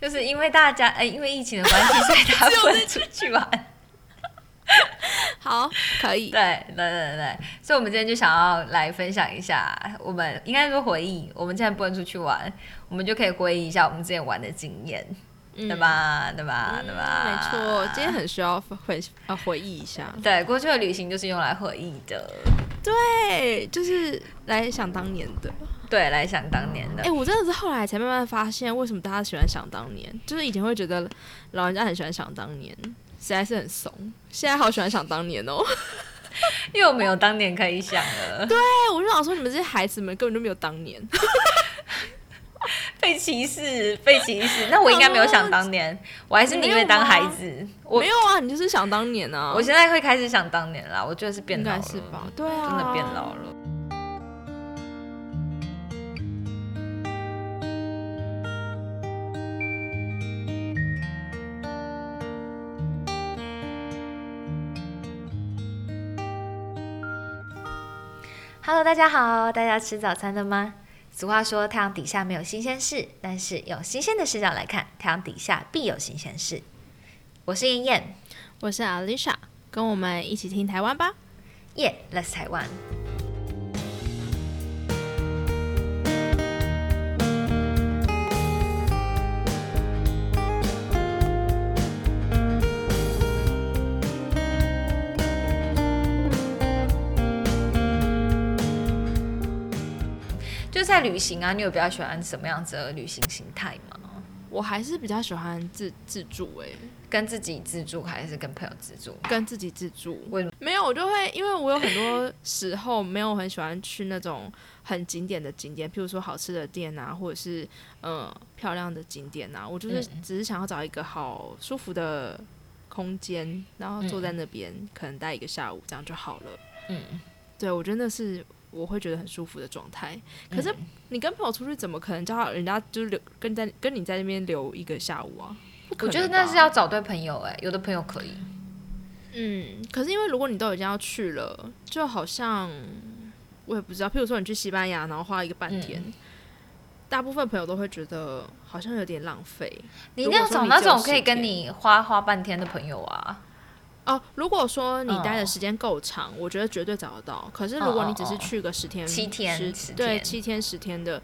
就是因为大家，呃，因为疫情的关系，所以大家不能出去玩。好，可以。对对对对，所以我们今天就想要来分享一下，我们应该说回忆，我们现在不能出去玩，我们就可以回忆一下我们之前玩的经验，对吧？对吧？对吧？没错，今天很需要回啊回忆一下。对，过去的旅行就是用来回忆的。对，就是来想当年的。对，来想当年的。哎，我真的是后来才慢慢发现，为什么大家喜欢想当年，就是以前会觉得老人家很喜欢想当年。实在是很怂，现在好喜欢想当年哦，又没有当年可以想了。对，我就想说，你们这些孩子们根本就没有当年，被歧视，被歧视。那我应该没有想当年，我还是宁愿当孩子。我没有啊，你就是想当年啊。我现在会开始想当年啦，我觉得是变老了，是吧？对啊，真的变老了。Hello，大家好，大家吃早餐了吗？俗话说，太阳底下没有新鲜事，但是用新鲜的视角来看，太阳底下必有新鲜事。我是燕燕，我是 Alicia，跟我们一起听台湾吧。Yeah，Let's 台湾。在旅行啊，你有比较喜欢什么样子的旅行形态吗？我还是比较喜欢自自助哎，跟自己自助还是跟朋友自助？跟自己自助。为什么？没有，我就会因为我有很多时候没有很喜欢去那种很景点的景点，譬如说好吃的店啊，或者是嗯漂亮的景点啊，我就是只是想要找一个好舒服的空间，然后坐在那边，可能待一个下午，这样就好了。嗯，对，我觉得那是。我会觉得很舒服的状态，可是你跟朋友出去，怎么可能叫人家就是留跟在跟你在那边留一个下午啊？我觉得那是要找对朋友哎，有的朋友可以。嗯，可是因为如果你都已经要去了，就好像我也不知道，譬如说你去西班牙，然后花一个半天，大部分朋友都会觉得好像有点浪费。你一定要找那种可以跟你花花半天的朋友啊。哦，如果说你待的时间够长，我觉得绝对找得到。可是如果你只是去个十天、七天，对，七天十天的，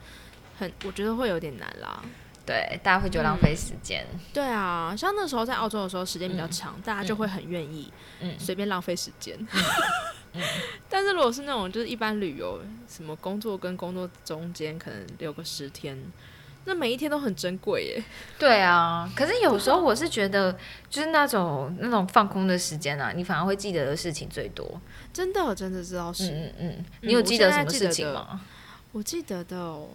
很，我觉得会有点难啦。对，大家会觉得浪费时间。对啊，像那时候在澳洲的时候，时间比较长，大家就会很愿意，嗯，随便浪费时间。但是如果是那种就是一般旅游，什么工作跟工作中间可能留个十天。那每一天都很珍贵耶。对啊，可是有时候我是觉得，就是那种那种放空的时间啊，你反而会记得的事情最多。真的，真的知道是。嗯嗯。你有记得什么事情吗？我记得的哦。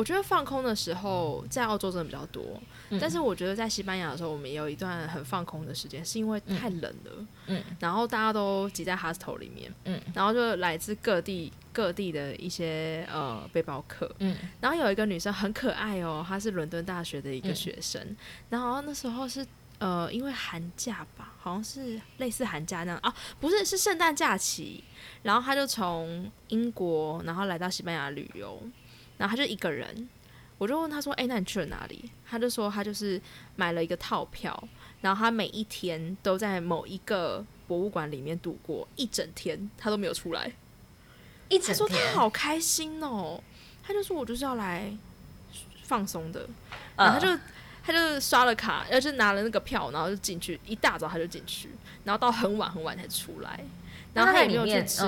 我觉得放空的时候在澳洲真的比较多，但是我觉得在西班牙的时候，我们也有一段很放空的时间，是因为太冷了。嗯。然后大家都挤在 hostel 里面。嗯。然后就来自各地各地的一些呃背包客。嗯。然后有一个女生很可爱哦，她是伦敦大学的一个学生。然后那时候是呃因为寒假吧，好像是类似寒假那样啊，不是是圣诞假期。然后她就从英国然后来到西班牙旅游。然后他就一个人，我就问他说：“哎，那你去了哪里？”他就说他就是买了一个套票，然后他每一天都在某一个博物馆里面度过一整天，他都没有出来。一整天，他说他好开心哦，他就说我就是要来放松的，然后他就他就刷了卡，然后就拿了那个票，然后就进去，一大早他就进去，然后到很晚很晚才出来，然后他也没有去吃。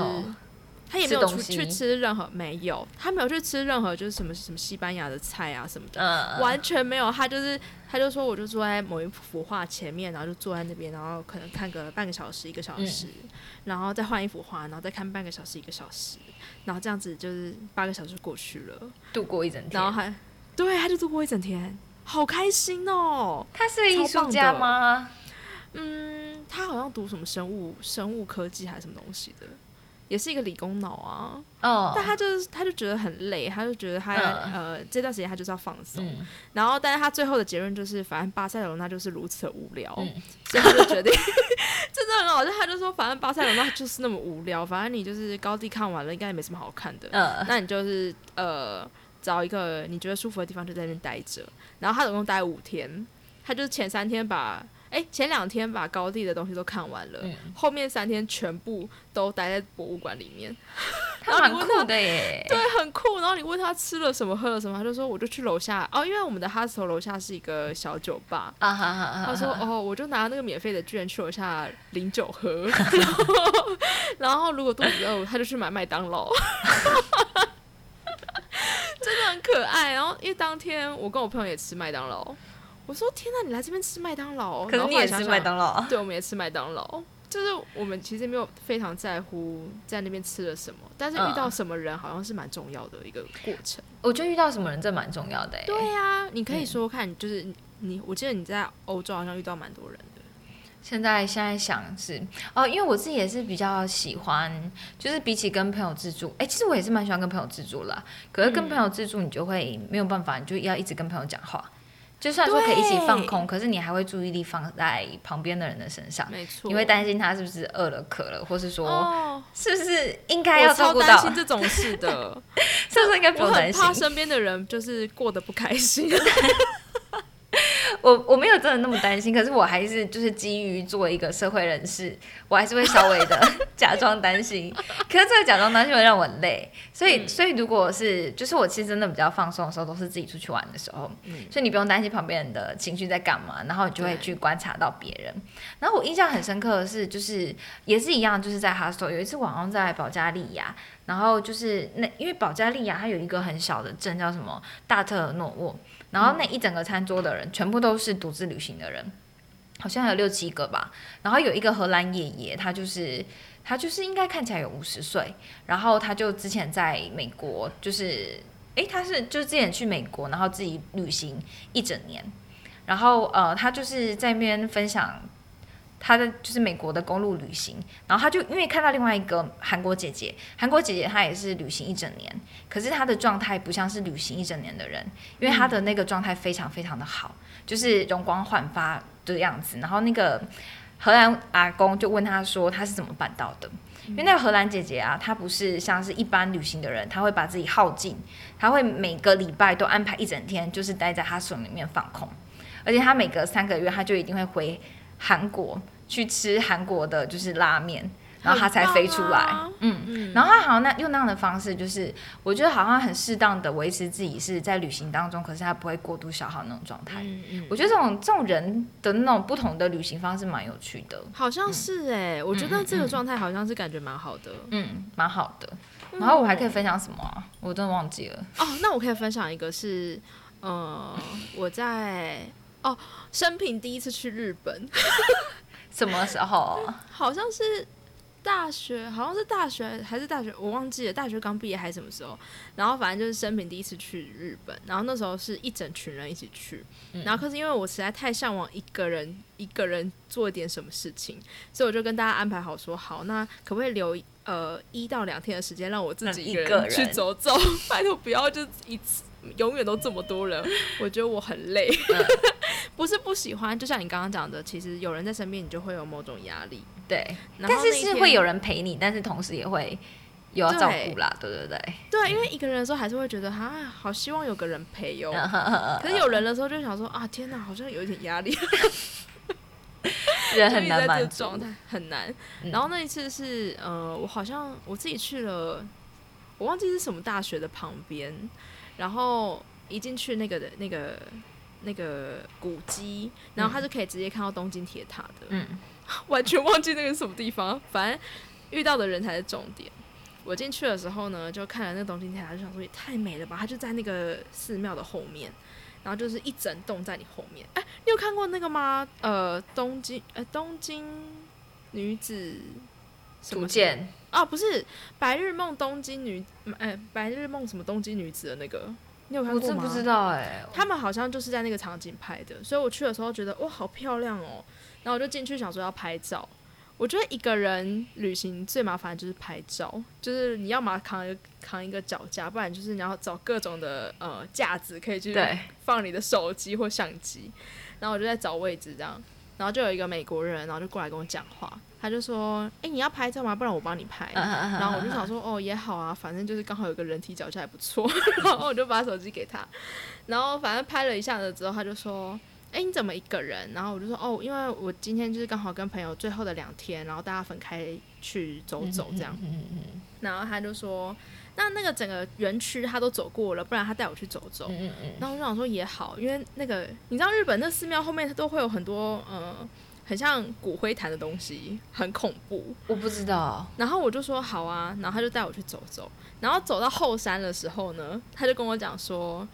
他也没有出去吃任何，没有，他没有去吃任何，就是什么什么西班牙的菜啊什么的，完全没有。他就是，他就说，我就坐在某一幅画前面，然后就坐在那边，然后可能看个半个小时、一个小时，然后再换一幅画，然后再看半个小时、一个小时，然后这样子就是八个小时过去了，度过一整天，然后还对，他就度过一整天，好开心哦。他是艺术家吗？嗯，他好像读什么生物、生物科技还是什么东西的。也是一个理工脑啊，哦，但他就是他就觉得很累，他就觉得他呃这段时间他就是要放松，然后但是他最后的结论就是，反正巴塞罗那就是如此无聊，所以他就决定 真的很好，就他就说，反正巴塞罗那就是那么无聊，反正你就是高地看完了，应该也没什么好看的，嗯，那你就是呃找一个你觉得舒服的地方就在那边待着。然后他总共待五天，他就是前三天把。哎，前两天把高地的东西都看完了，后面三天全部都待在博物馆里面。他蛮酷的耶，对，很酷。然后你问他吃了什么，喝了什么，他就说我就去楼下哦，因为我们的 hostel 楼下是一个小酒吧。啊哈哈他说哦，我就拿那个免费的券去楼下领酒喝。然后如果肚子饿，他就去买麦当劳。真的很可爱。然后因为当天我跟我朋友也吃麦当劳。我说天哪，你来这边吃麦当劳？可能你也吃麦当劳？对，我们也吃麦当劳。就是我们其实没有非常在乎在那边吃了什么，但是遇到什么人好像是蛮重要的一个过程。我觉得遇到什么人这蛮重要的。对呀，你可以说看，就是你，我记得你在欧洲好像遇到蛮多人的。现在现在想是哦，因为我自己也是比较喜欢，就是比起跟朋友自助，哎，其实我也是蛮喜欢跟朋友自助啦。可是跟朋友自助，你就会没有办法，你就要一直跟朋友讲话。就算说可以一起放空，可是你还会注意力放在旁边的人的身上，没错，你会担心他是不是饿了、渴了，或是说是不是应该要照顾到这种事的，是不是应该不用担心？怕身边的人就是过得不开心。我我没有真的那么担心，可是我还是就是基于作为一个社会人士，我还是会稍微的 假装担心。可是这个假装担心会让我累，所以所以如果是就是我其实真的比较放松的时候，都是自己出去玩的时候，所以你不用担心旁边人的情绪在干嘛，然后你就会去观察到别人。然后我印象很深刻的是，就是也是一样，就是在哈索有一次晚上在保加利亚，然后就是那因为保加利亚它有一个很小的镇叫什么大特尔诺沃。然后那一整个餐桌的人全部都是独自旅行的人，好像有六七个吧。然后有一个荷兰爷爷，他就是他就是应该看起来有五十岁，然后他就之前在美国，就是诶，他是就是之前去美国，然后自己旅行一整年，然后呃他就是在那边分享。他的就是美国的公路旅行，然后他就因为看到另外一个韩国姐姐，韩国姐姐她也是旅行一整年，可是她的状态不像是旅行一整年的人，因为她的那个状态非常非常的好，就是容光焕发的样子。然后那个荷兰阿公就问他说他是怎么办到的？因为那个荷兰姐姐啊，她不是像是一般旅行的人，她会把自己耗尽，她会每个礼拜都安排一整天，就是待在她省里面放空，而且她每隔三个月，她就一定会回。韩国去吃韩国的就是拉面，然后他才飞出来。嗯，然后他好像那用那样的方式，就是我觉得好像很适当的维持自己是在旅行当中，可是他不会过度消耗那种状态。嗯嗯，我觉得这种这种人的那种不同的旅行方式蛮有趣的。好像是哎，我觉得这个状态好像是感觉蛮好的。嗯，蛮好的。然后我还可以分享什么？我真的忘记了。哦，那我可以分享一个是，呃，我在。哦，生平第一次去日本，什么时候？好像是大学，好像是大学还是大学，我忘记了。大学刚毕业还是什么时候？然后反正就是生平第一次去日本，然后那时候是一整群人一起去。然后可是因为我实在太向往一个人一个人做一点什么事情，所以我就跟大家安排好说好，那可不可以留呃一到两天的时间让我自己一个人去走走？拜托不要就一次。永远都这么多人，我觉得我很累。不是不喜欢，就像你刚刚讲的，其实有人在身边，你就会有某种压力。对，但是是会有人陪你，但是同时也会有要照顾啦，对对对。对，因为一个人的时候还是会觉得啊，好希望有个人陪哟。可是有人的时候就想说啊，天哪，好像有一点压力。人很难满足，状态很难。然后那一次是呃，我好像我自己去了，我忘记是什么大学的旁边。然后一进去那个的那个那个古迹，然后它是可以直接看到东京铁塔的，嗯，完全忘记那个是什么地方。反正遇到的人才是重点。我进去的时候呢，就看了那个东京铁塔，就想说也太美了吧！它就在那个寺庙的后面，然后就是一整栋在你后面。哎，你有看过那个吗？呃，东京呃东京女子图鉴。啊，不是《白日梦东京女》哎，《白日梦》什么东京女子的那个，你有看过吗？我真不知道哎。他们好像就是在那个场景拍的，所以我去的时候觉得哇，好漂亮哦。然后我就进去想说要拍照。我觉得一个人旅行最麻烦就是拍照，就是你要么扛一个扛一个脚架，不然就是你要找各种的呃架子可以去放你的手机或相机。然后我就在找位置这样。然后就有一个美国人，然后就过来跟我讲话，他就说：“哎，你要拍照吗？不然我帮你拍。”然后我就想说：“哦，也好啊，反正就是刚好有个人体脚架还不错。”然后我就把手机给他，然后反正拍了一下子之后，他就说：“哎，你怎么一个人？”然后我就说：“哦，因为我今天就是刚好跟朋友最后的两天，然后大家分开去走走这样。”然后他就说。那那个整个园区他都走过了，不然他带我去走走。嗯嗯然后我就想说也好，因为那个你知道日本那寺庙后面它都会有很多呃很像骨灰坛的东西，很恐怖。我不知道。然后我就说好啊，然后他就带我去走走。然后走到后山的时候呢，他就跟我讲说。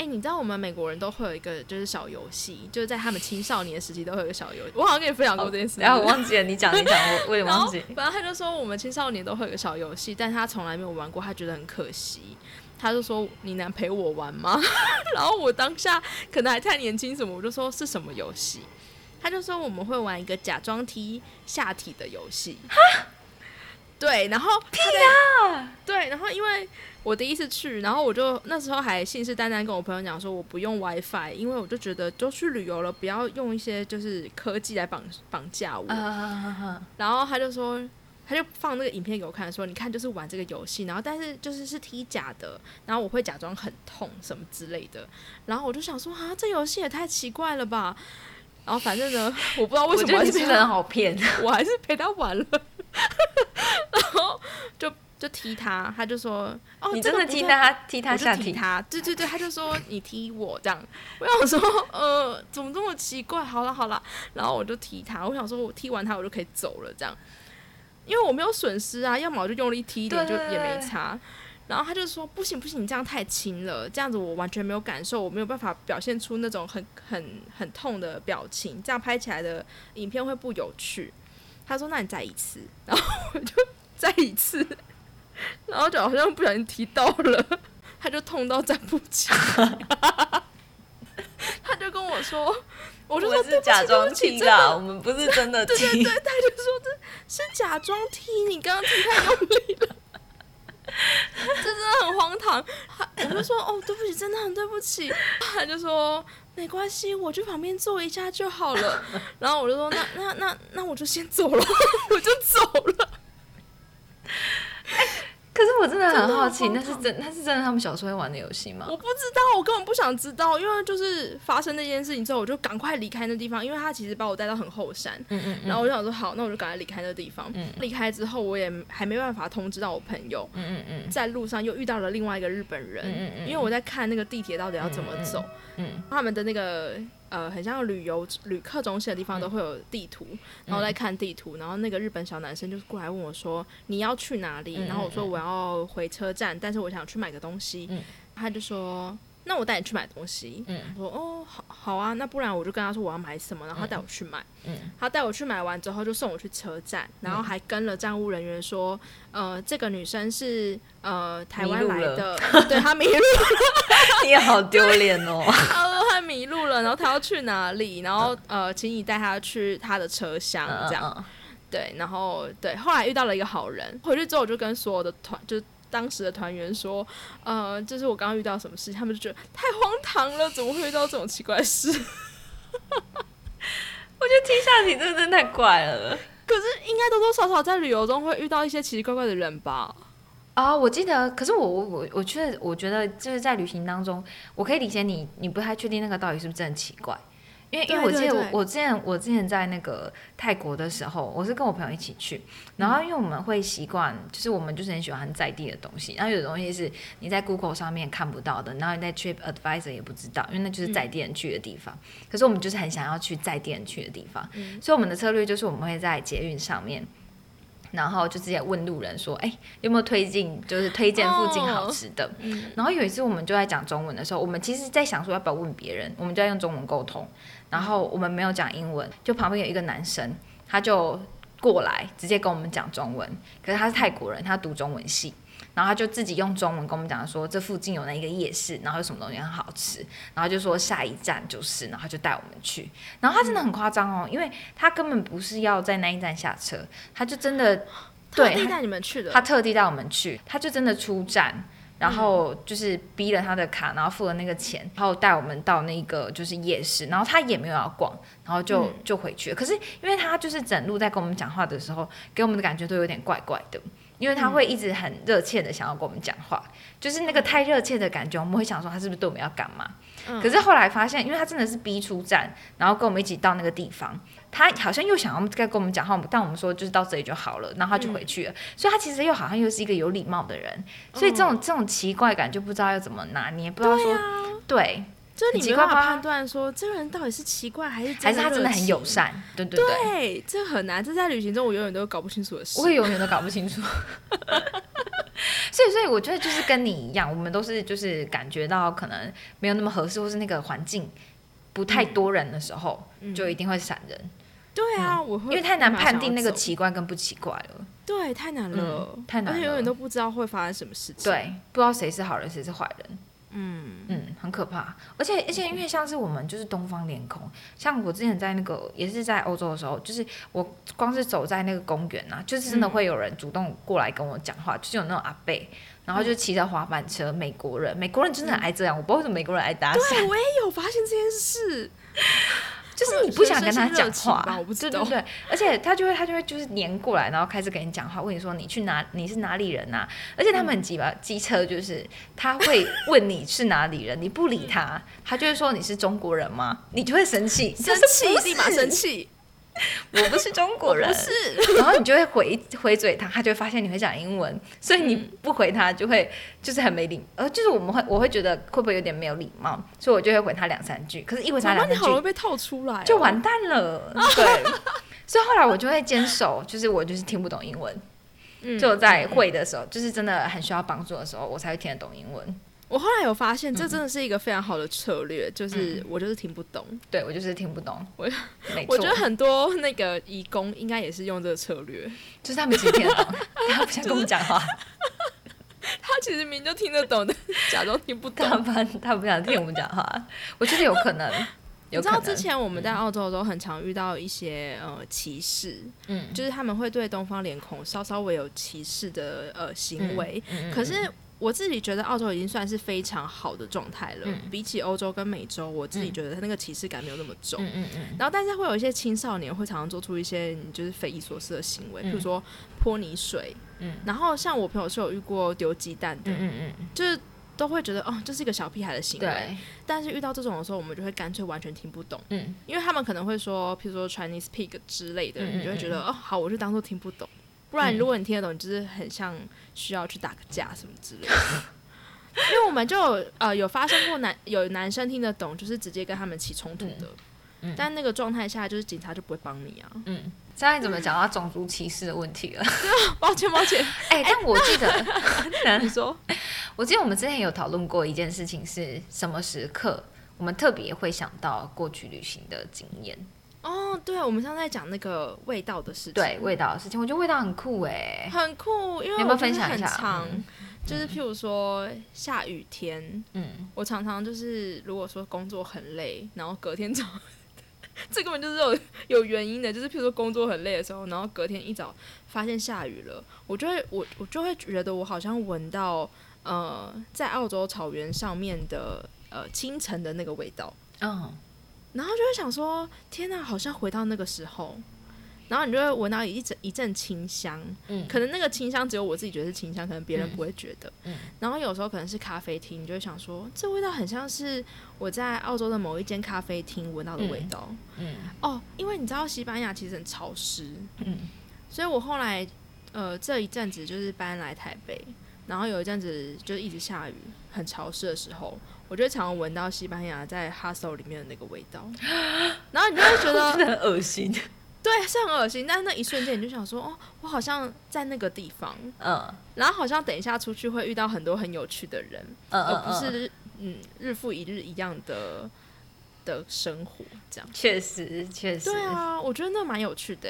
哎，你知道我们美国人都会有一个就是小游戏，就是在他们青少年时期都会有个小游戏。我好像跟你分享过这件事，然后我 忘记了，你讲你讲，我我也忘记。反正他就说我们青少年都会有个小游戏，但他从来没有玩过，他觉得很可惜。他就说你能陪我玩吗？然后我当下可能还太年轻什么，我就说是什么游戏？他就说我们会玩一个假装踢下体的游戏。对，然后屁呀！对，然后因为我第一次去，然后我就那时候还信誓旦旦跟我朋友讲说，我不用 WiFi，因为我就觉得都去旅游了，不要用一些就是科技来绑绑架我。然后他就说，他就放那个影片给我看，说你看就是玩这个游戏，然后但是就是是踢假的，然后我会假装很痛什么之类的。然后我就想说啊，这游戏也太奇怪了吧。然后反正呢，我不知道为什么 这个人好骗，我还是陪他玩了。然后就就踢他，他就说：“哦，你真的踢他，踢他下踢他。”对对对，他就说：“你踢我这样。”我想说：“呃，怎么这么奇怪？”好了好了，然后我就踢他。我想说，我踢完他，我就可以走了这样，因为我没有损失啊。要么我就用力踢一点，就也没差。然后他就说：“不行不行，你这样太轻了，这样子我完全没有感受，我没有办法表现出那种很很很痛的表情，这样拍起来的影片会不有趣。”他说：“那你再一次。”然后我就 再一次，然后就好像不小心踢到了，他就痛到站不起来。他就跟我说：“我就说是假装踢的，我们不是真的踢。”对对对，他就说这是假装踢，你刚刚踢太用力了。这真的很荒唐，我就说哦，对不起，真的很对不起。他就说没关系，我去旁边坐一下就好了。然后我就说那那那那我就先走了，我就走了。可是我真的很好奇，那是真那是真的他们小时候会玩的游戏吗？我不知道，我根本不想知道，因为就是发生那件事情之后，我就赶快离开那地方，因为他其实把我带到很后山。嗯嗯。然后我就想说，好，那我就赶快离开那地方。嗯。离开之后，我也还没办法通知到我朋友。嗯嗯嗯。在路上又遇到了另外一个日本人。嗯嗯嗯。因为我在看那个地铁到底要怎么走。嗯。他们的那个。呃，很像旅游旅客中心的地方都会有地图，然后在看地图，然后那个日本小男生就过来问我说：“你要去哪里？”然后我说：“我要回车站，但是我想去买个东西。”他就说。那我带你去买东西。嗯，我说哦，好好啊，那不然我就跟他说我要买什么，然后他带我去买。嗯，他带我去买完之后就送我去车站，然后还跟了站务人员说，呃，这个女生是呃台湾来的，对她迷路了，你好丢脸哦。然后他要去哪里，然后呃，请你带他去他的车厢这样。对，然后对，后来遇到了一个好人，回去之后我就跟所有的团就。当时的团员说：“呃，就是我刚刚遇到什么事，他们就觉得太荒唐了，怎么会遇到这种奇怪的事？” 我觉得听下去真的太怪了。可是应该多多少少在旅游中会遇到一些奇奇怪怪的人吧？啊，我记得，可是我我我我觉得，我觉得就是在旅行当中，我可以理解你，你不太确定那个到底是不是真的奇怪。因为因为我记得我我之前我之前在那个泰国的时候，我是跟我朋友一起去，然后因为我们会习惯，就是我们就是很喜欢在地的东西，然后有的东西是你在 Google 上面看不到的，然后你在 Trip Advisor 也不知道，因为那就是在地人去的地方。可是我们就是很想要去在地人去的地方，所以我们的策略就是我们会在捷运上面。然后就直接问路人说：“哎，有没有推荐？就是推荐附近好吃的。”然后有一次我们就在讲中文的时候，我们其实在想说要不要问别人，我们就在用中文沟通。然后我们没有讲英文，就旁边有一个男生，他就过来直接跟我们讲中文。可是他是泰国人，他读中文系。然后他就自己用中文跟我们讲说，这附近有那一个夜市，然后有什么东西很好吃，然后就说下一站就是，然后就带我们去。然后他真的很夸张哦，因为他根本不是要在那一站下车，他就真的特地带你们去的，他特地带我们去，他就真的出站，然后就是逼了他的卡，然后付了那个钱，然后带我们到那个就是夜市，然后他也没有要逛，然后就就回去了。可是因为他就是整路在跟我们讲话的时候，给我们的感觉都有点怪怪的，因为他会一直很热切的想要跟我们讲话，就是那个太热切的感觉，我们会想说他是不是对我们要干嘛？可是后来发现，因为他真的是逼出站，然后跟我们一起到那个地方。他好像又想要再跟我们讲话，但我们说就是到这里就好了，然后他就回去了。所以他其实又好像又是一个有礼貌的人，所以这种这种奇怪感就不知道要怎么拿捏，不知道说对，就是你没办法判断说这个人到底是奇怪还是还是他真的很友善，对对对，这很难，这在旅行中我永远都搞不清楚的事，我也永远都搞不清楚。所以所以我觉得就是跟你一样，我们都是就是感觉到可能没有那么合适，或是那个环境不太多人的时候，就一定会闪人。对啊，我会因为太难判定那个奇怪跟不奇怪了。对，太难了，太难，而且永远都不知道会发生什么事情。对，不知道谁是好人，谁是坏人。嗯嗯，很可怕。而且而且，因为像是我们就是东方脸孔，像我之前在那个也是在欧洲的时候，就是我光是走在那个公园啊，就是真的会有人主动过来跟我讲话，就是有那种阿贝，然后就骑着滑板车，美国人，美国人真的很爱这样，我不知道为什么美国人爱搭讪。对，我也有发现这件事。就是你不想跟他讲话，对对对，而且他就会他就会就是黏过来，然后开始跟你讲话，问你说你去哪，你是哪里人呐？而且他们很急吧，机车就是他会问你是哪里人，你不理他，他就会说你是中国人吗？你就会生气，生气，立马生气。我不是中国人，不是，然后你就会回回嘴他，他就会发现你会讲英文，所以你不回他就会就是很没礼，呃，就是我们会我会觉得会不会有点没有礼貌，所以我就会回他两三句，可是一回他两三句，好容易被套出来，就完蛋了，对，所以后来我就会坚守，就是我就是听不懂英文，就在会的时候，就是真的很需要帮助的时候，我才会听得懂英文。我后来有发现，这真的是一个非常好的策略，就是我就是听不懂，对我就是听不懂。我我觉得很多那个义工应该也是用这个策略，就是他们其实听得懂，他不想跟我们讲话，他其实明就听得懂的，假装听不懂，他他不想听我们讲话。我觉得有可能，你知道之前我们在澳洲的时候，很常遇到一些呃歧视，嗯，就是他们会对东方脸孔稍稍微有歧视的呃行为，可是。我自己觉得澳洲已经算是非常好的状态了，比起欧洲跟美洲，我自己觉得它那个歧视感没有那么重。嗯嗯嗯。然后，但是会有一些青少年会常常做出一些你就是匪夷所思的行为，比如说泼泥水。嗯。然后，像我朋友是有遇过丢鸡蛋的。嗯嗯就是都会觉得哦，这是一个小屁孩的行为。但是遇到这种的时候，我们就会干脆完全听不懂。嗯。因为他们可能会说，譬如说 Chinese pig 之类的，你就会觉得哦，好，我就当做听不懂。不然，如果你听得懂，你就是很像需要去打个架什么之类的。因为我们就呃有发生过男有男生听得懂，就是直接跟他们起冲突的。嗯。但那个状态下，就是警察就不会帮你啊。嗯。现在怎么讲到种族歧视的问题了？抱歉，抱歉。哎，但我记得，你说，我记得我们之前有讨论过一件事情，是什么时刻我们特别会想到过去旅行的经验。哦，对啊，我们上次在讲那个味道的事情。对，味道的事情，我觉得味道很酷哎，很酷，因为有没有分享一下？就是譬如说下雨天，嗯，我常常就是如果说工作很累，然后隔天早，这根本就是有有原因的，就是譬如说工作很累的时候，然后隔天一早发现下雨了，我就会我我就会觉得我好像闻到呃在澳洲草原上面的呃清晨的那个味道，嗯。然后就会想说，天哪，好像回到那个时候。然后你就会闻到一阵一阵清香，嗯，可能那个清香只有我自己觉得是清香，可能别人不会觉得。嗯。然后有时候可能是咖啡厅，你就会想说，这味道很像是我在澳洲的某一间咖啡厅闻到的味道。嗯。哦，因为你知道西班牙其实很潮湿，嗯，所以我后来呃这一阵子就是搬来台北，然后有一阵子就一直下雨，很潮湿的时候。我觉得常常闻到西班牙在 hustle 里面的那个味道，然后你就会觉得很恶心。对，是很恶心。但是那一瞬间，你就想说，哦，我好像在那个地方，嗯，然后好像等一下出去会遇到很多很有趣的人，而不是嗯日复一日一样的的生活这样。确实，确实，对啊，我觉得那蛮有趣的。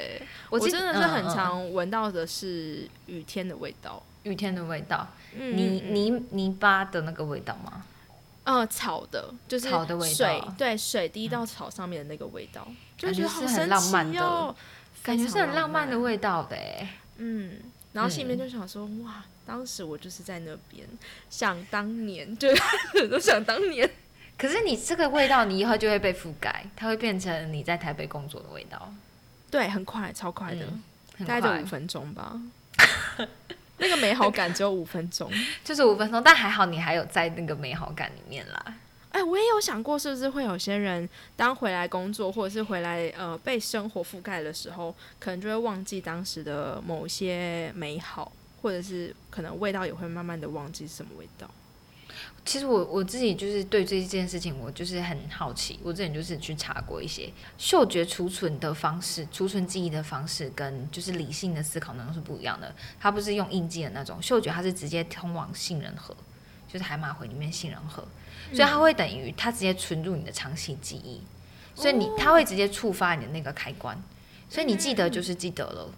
我真的是很常闻到的是雨天的味道，雨天的味道，泥泥泥巴的那个味道吗？呃，草的，就是草的味道，水对水滴到草上面的那个味道，就觉是很浪漫哦，感觉是很浪漫的味道的，嗯，然后心里面就想说，哇，当时我就是在那边，想当年，就 都想当年。可是你这个味道，你以后就会被覆盖，它会变成你在台北工作的味道。对，很快，超快的，大概就五分钟吧。那个美好感只有五分钟，就是五分钟，但还好你还有在那个美好感里面啦。哎，我也有想过，是不是会有些人当回来工作，或者是回来呃被生活覆盖的时候，可能就会忘记当时的某些美好，或者是可能味道也会慢慢的忘记是什么味道。其实我我自己就是对这件事情，我就是很好奇。我之前就是去查过一些嗅觉储存的方式，储存记忆的方式跟就是理性的思考能力是不一样的。它不是用印记的那种嗅觉，它是直接通往杏仁核，就是海马回里面杏仁核，所以它会等于它直接存入你的长期记忆，所以你它会直接触发你的那个开关，所以你记得就是记得了，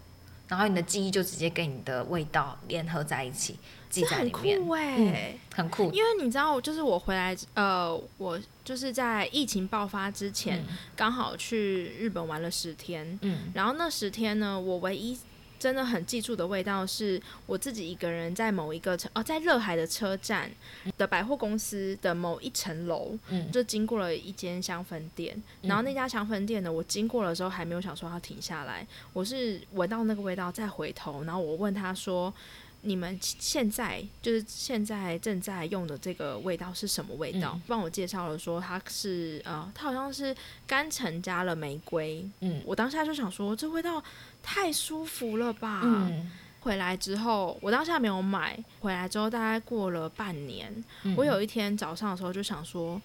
然后你的记忆就直接跟你的味道联合在一起。这很酷哎，很酷。因为你知道，就是我回来，呃，我就是在疫情爆发之前，刚好去日本玩了十天。嗯，然后那十天呢，我唯一真的很记住的味道，是我自己一个人在某一个车，哦，在热海的车站的百货公司的某一层楼，嗯，就经过了一间香氛店。然后那家香氛店呢，我经过的时候还没有想说要停下来，我是闻到那个味道再回头，然后我问他说。你们现在就是现在正在用的这个味道是什么味道？帮我介绍了说它是呃，它好像是甘橙加了玫瑰。嗯，我当下就想说这味道太舒服了吧。嗯，回来之后我当下没有买，回来之后大概过了半年，我有一天早上的时候就想说，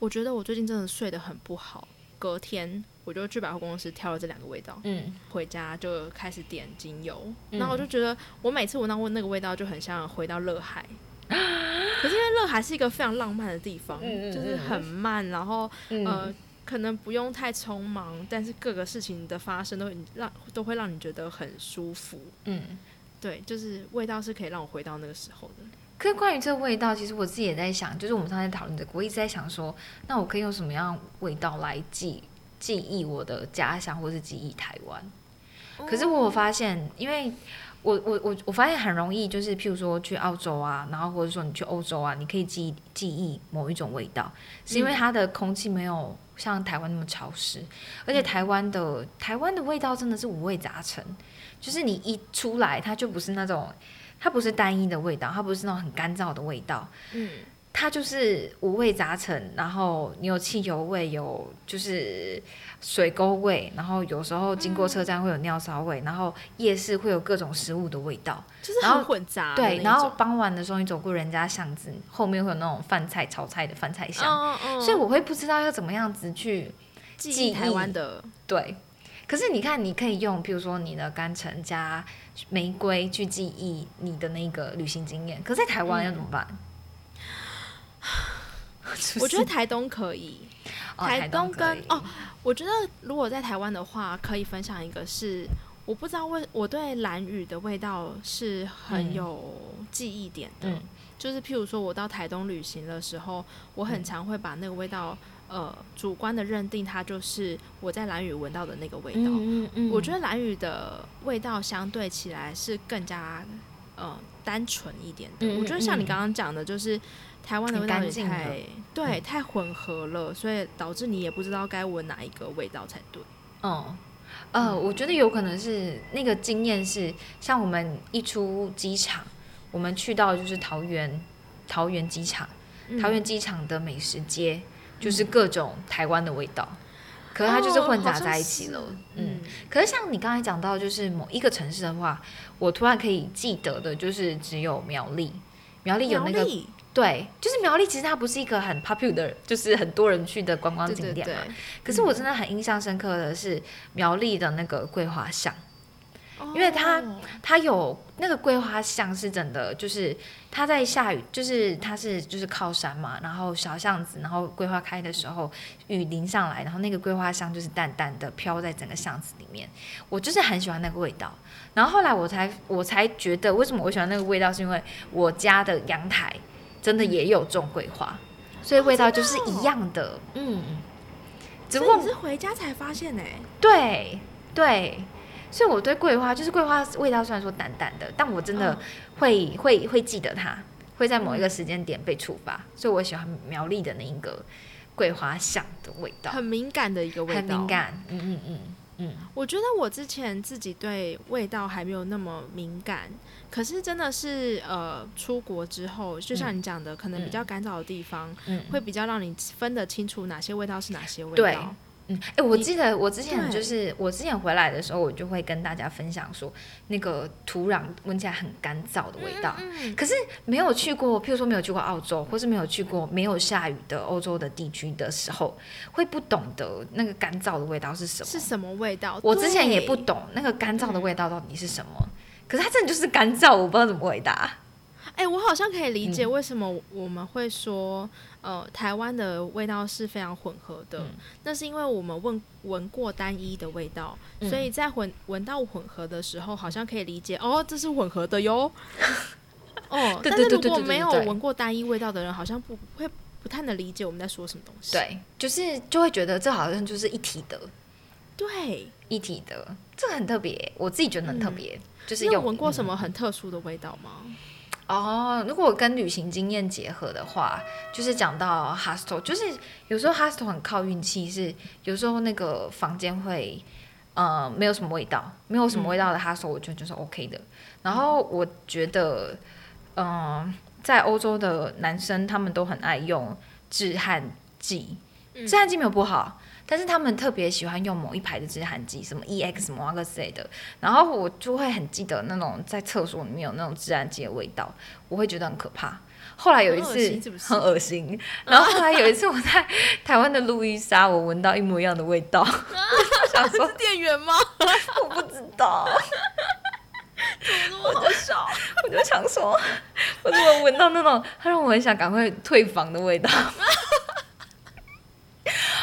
我觉得我最近真的睡得很不好。隔天我就去百货公司挑了这两个味道，嗯，回家就开始点精油，然后我就觉得我每次闻到闻那个味道就很像回到乐海，可是因为乐海是一个非常浪漫的地方，就是很慢，然后呃可能不用太匆忙，但是各个事情的发生都会让都会让你觉得很舒服，嗯，对，就是味道是可以让我回到那个时候的。可是关于这个味道，其实我自己也在想，就是我们刚才讨论这个，我一直在想说，那我可以用什么样味道来记记忆我的家乡，或是记忆台湾？可是我发现，因为我我我我发现很容易，就是譬如说去澳洲啊，然后或者说你去欧洲啊，你可以记记忆某一种味道，是因为它的空气没有像台湾那么潮湿，而且台湾的台湾的味道真的是五味杂陈，就是你一出来，它就不是那种。它不是单一的味道，它不是那种很干燥的味道，嗯，它就是五味杂陈。然后你有汽油味，有就是水沟味，然后有时候经过车站会有尿骚味，然后夜市会有各种食物的味道，就是很混杂。对，然后傍晚的时候你走过人家巷子，后面会有那种饭菜炒菜的饭菜香，所以我会不知道要怎么样子去记忆台湾的对。可是你看，你可以用，比如说你的干橙加玫瑰去记忆你的那个旅行经验。可在台湾要怎么办？我觉得台东可以，台东跟哦，我觉得如果在台湾的话，可以分享一个是，我不知道为我对蓝雨的味道是很有记忆点的，就是譬如说我到台东旅行的时候，我很常会把那个味道。呃，主观的认定它就是我在蓝雨闻到的那个味道。嗯嗯我觉得蓝雨的味道相对起来是更加呃单纯一点的。我觉得像你刚刚讲的，就是台湾的味道也太对太混合了，所以导致你也不知道该闻哪一个味道才对。嗯，呃，我觉得有可能是那个经验是，像我们一出机场，我们去到就是桃园桃园机场，桃园机场的美食街。就是各种台湾的味道，可是它就是混杂在一起了。嗯，可是像你刚才讲到，就是某一个城市的话，我突然可以记得的，就是只有苗栗。苗栗有那个对，就是苗栗，其实它不是一个很 popular，就是很多人去的观光景点嘛。可是我真的很印象深刻的是苗栗的那个桂花巷。因为它它有那个桂花巷是真的，就是它在下雨，就是它是就是靠山嘛，然后小巷子，然后桂花开的时候雨淋上来，然后那个桂花香就是淡淡的飘在整个巷子里面，我就是很喜欢那个味道。然后后来我才我才觉得为什么我喜欢那个味道，是因为我家的阳台真的也有种桂花，所以味道就是一样的。嗯，只不过你是回家才发现呢？对对。所以我对桂花就是桂花味道虽然说淡淡的，但我真的会会会记得它，会在某一个时间点被触发，所以我喜欢苗栗的那一个桂花香的味道，很敏感的一个味道，很敏感，嗯嗯嗯。嗯，我觉得我之前自己对味道还没有那么敏感，可是真的是呃，出国之后，就像你讲的，可能比较干燥的地方，嗯，会比较让你分得清楚哪些味道是哪些味道。嗯，哎，我记得我之前就是我之前回来的时候，我就会跟大家分享说，那个土壤闻起来很干燥的味道。嗯可是没有去过，譬如说没有去过澳洲，或是没有去过没有下雨的欧洲的地区的时候，会不懂得那个干燥的味道是什么？是什么味道？我之前也不懂那个干燥的味道到底是什么。可是它真的就是干燥，我不知道怎么回答。哎，我好像可以理解为什么我们会说。呃，台湾的味道是非常混合的，那是因为我们闻闻过单一的味道，所以在混闻到混合的时候，好像可以理解哦，这是混合的哟。哦，但是如果没有闻过单一味道的人，好像不会不太能理解我们在说什么东西。对，就是就会觉得这好像就是一体的，对，一体的，这个很特别，我自己觉得很特别。就是有闻过什么很特殊的味道吗？哦，如果跟旅行经验结合的话，就是讲到 hostel，就是有时候 hostel 很靠运气，是有时候那个房间会呃没有什么味道，没有什么味道的 hostel，我觉得就是 OK 的。然后我觉得，嗯，在欧洲的男生他们都很爱用止汗剂，止汗剂没有不好。但是他们特别喜欢用某一排的止汗剂，什么 E X 某个之类的，然后我就会很记得那种在厕所里面有那种止汗剂的味道，我会觉得很可怕。后来有一次很恶心，然后后来有一次我在台湾的路易莎，我闻到一模一样的味道，想说店员吗？我不知道，怎么那么少？我就想说，我怎么闻到那种，他让我很想赶快退房的味道。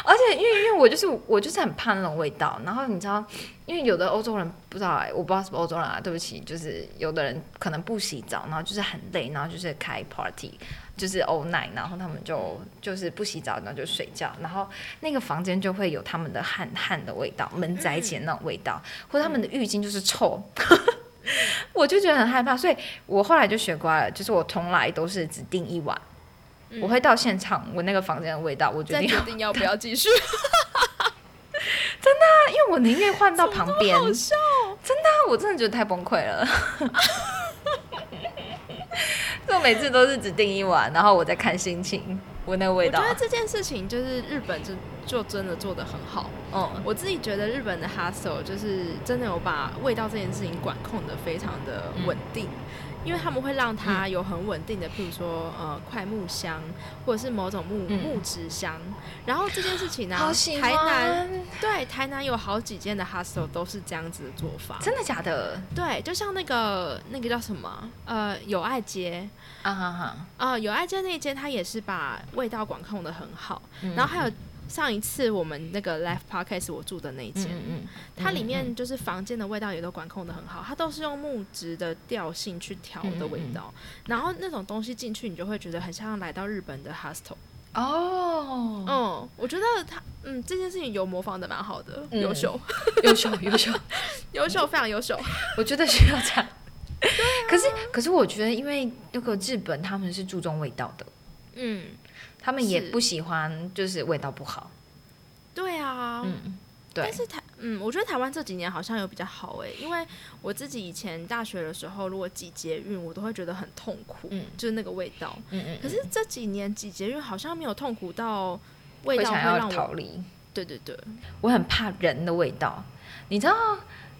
而且，因为因为我就是我就是很怕那种味道，然后你知道，因为有的欧洲人不知道哎，我不知道是不是欧洲人啊，对不起，就是有的人可能不洗澡，然后就是很累，然后就是开 party，就是 all night，然后他们就就是不洗澡，然后就睡觉，然后那个房间就会有他们的汗汗的味道，闷在一起的那种味道，或者他们的浴巾就是臭，我就觉得很害怕，所以我后来就学乖了，就是我从来都是只订一晚。我会到现场闻那个房间的味道，我决定决定要不要继续。真的，因为我宁愿换到旁边。好笑，真的，我真的觉得太崩溃了。就每次都是只订一晚，然后我再看心情闻那个味道。我觉得这件事情就是日本就就真的做的很好。嗯，我自己觉得日本的 hustle 就是真的有把味道这件事情管控的非常的稳定。因为他们会让它有很稳定的，譬如说呃快木香，或者是某种木木质香。然后这件事情呢，台南对台南有好几间的 hostel 都是这样子的做法。真的假的？对，就像那个那个叫什么呃友爱街啊哈哈啊友爱街那一间，它也是把味道管控的很好。然后还有。上一次我们那个 Live Podcast 我住的那一间，它里面就是房间的味道也都管控的很好，它都是用木质的调性去调的味道，然后那种东西进去，你就会觉得很像来到日本的 hostel。哦，嗯，我觉得他，嗯，这件事情有模仿的蛮好的，优秀，优秀，优秀，优秀，非常优秀。我觉得需要这样。可是，可是我觉得，因为那个日本他们是注重味道的，嗯。他们也不喜欢，就是味道不好。对啊，嗯，对。但是台，嗯，我觉得台湾这几年好像有比较好哎，因为我自己以前大学的时候，如果挤捷运，我都会觉得很痛苦，嗯，就是那个味道，嗯嗯。可是这几年挤捷运好像没有痛苦到味道会让我逃离。对对对，我很怕人的味道，你知道。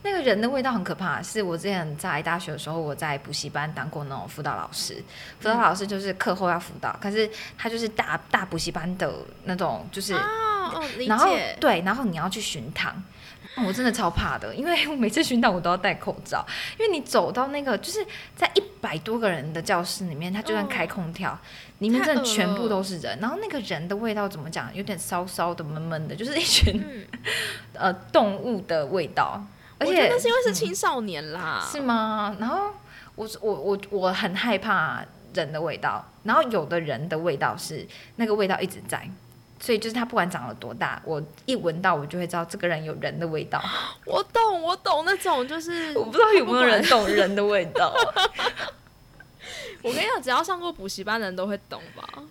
那个人的味道很可怕。是我之前在大学的时候，我在补习班当过那种辅导老师。辅导老师就是课后要辅导，可是他就是大大补习班的那种，就是，然后对，然后你要去巡堂，我真的超怕的，因为我每次巡堂我都要戴口罩，因为你走到那个就是在一百多个人的教室里面，他就算开空调，里面真的全部都是人，然后那个人的味道怎么讲，有点骚骚的、闷闷的，就是一群 呃动物的味道。而且那是因为是青少年啦，是吗？然后我我我我很害怕人的味道，然后有的人的味道是那个味道一直在，所以就是他不管长了多大，我一闻到我就会知道这个人有人的味道。我懂，我懂那种，就是 我不知道有没有人懂人的味道。我跟你讲，只要上过补习班的人都会懂吧。